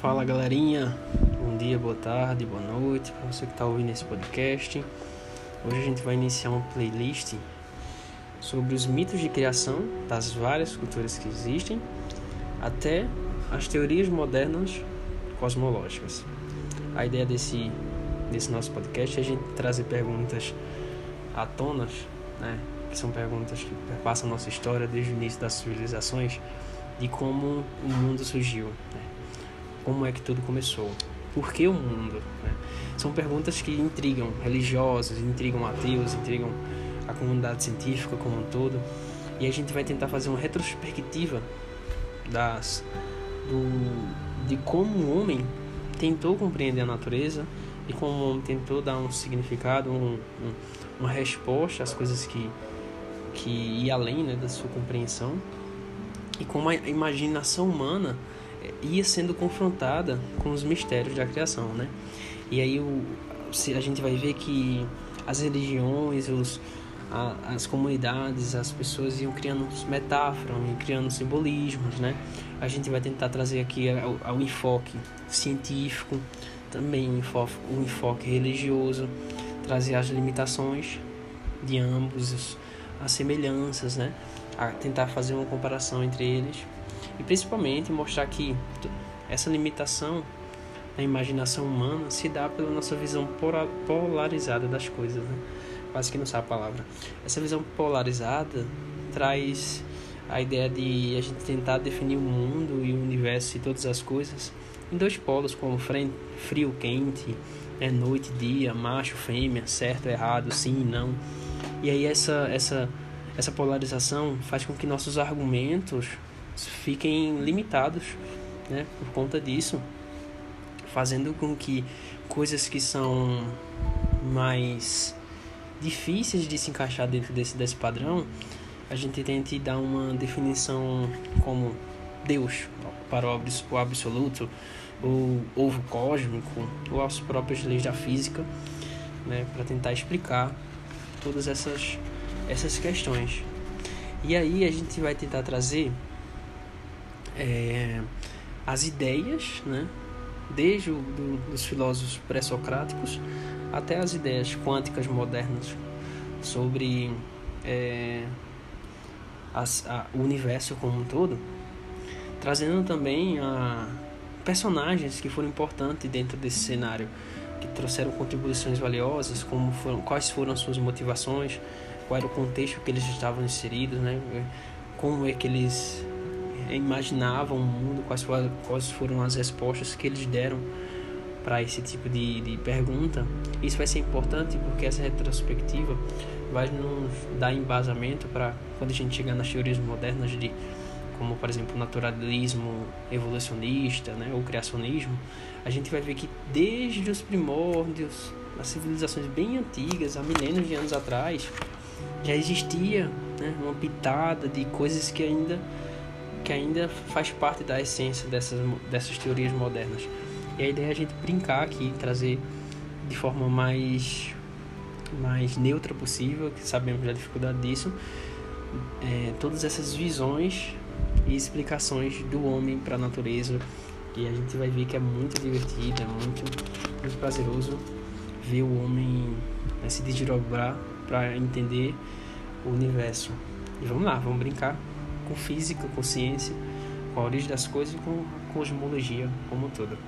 Fala galerinha, bom dia, boa tarde, boa noite para você que está ouvindo esse podcast. Hoje a gente vai iniciar uma playlist sobre os mitos de criação das várias culturas que existem até as teorias modernas cosmológicas. A ideia desse, desse nosso podcast é a gente trazer perguntas à tona, né, que são perguntas que perpassam nossa história desde o início das civilizações, de como o mundo surgiu. Né? Como é que tudo começou, por que o mundo. Né? São perguntas que intrigam religiosos, intrigam ateus, intrigam a comunidade científica como um todo. E a gente vai tentar fazer uma retrospectiva das, do, de como o homem tentou compreender a natureza e como o homem tentou dar um significado, um, um, uma resposta às coisas que, que ia além né, da sua compreensão e como a imaginação humana ia sendo confrontada com os mistérios da criação, né? E aí o, a gente vai ver que as religiões, os, a, as comunidades, as pessoas iam criando metáforas, iam criando simbolismos, né? A gente vai tentar trazer aqui o enfoque científico, também o enfoque, o enfoque religioso, trazer as limitações de ambos, as semelhanças, né? A tentar fazer uma comparação entre eles e principalmente mostrar que essa limitação da imaginação humana se dá pela nossa visão polarizada das coisas, né? quase que não sabe a palavra. Essa visão polarizada traz a ideia de a gente tentar definir o mundo e o universo e todas as coisas em dois polos, como frio, quente, é noite, dia, macho, fêmea, certo, errado, sim, não. E aí essa essa essa polarização faz com que nossos argumentos fiquem limitados né, por conta disso, fazendo com que coisas que são mais difíceis de se encaixar dentro desse, desse padrão, a gente tente dar uma definição como Deus para o absoluto, o ovo cósmico, ou as próprias leis da física, né, para tentar explicar todas essas, essas questões. E aí a gente vai tentar trazer é, as ideias, né? desde o, do, dos filósofos pré-socráticos até as ideias quânticas modernas sobre é, as, a, o universo como um todo, trazendo também a personagens que foram importantes dentro desse cenário, que trouxeram contribuições valiosas, como foram, quais foram as suas motivações, qual era o contexto que eles estavam inseridos, né? como é que eles imaginavam o mundo, quais foram, quais foram as respostas que eles deram para esse tipo de, de pergunta. Isso vai ser importante porque essa retrospectiva vai nos dar embasamento para quando a gente chegar nas teorias modernas de como por exemplo naturalismo evolucionista, né, ou criacionismo, a gente vai ver que desde os primórdios, as civilizações bem antigas, há milênios de anos atrás, já existia né, uma pitada de coisas que ainda que ainda faz parte da essência dessas, dessas teorias modernas. E a ideia é a gente brincar aqui, trazer de forma mais, mais neutra possível, que sabemos da dificuldade disso, é, todas essas visões e explicações do homem para a natureza. E a gente vai ver que é muito divertido, é muito, muito prazeroso ver o homem né, se desdobrar para entender o universo. E vamos lá, vamos brincar com física, com ciência, com a origem das coisas e com cosmologia como um todo.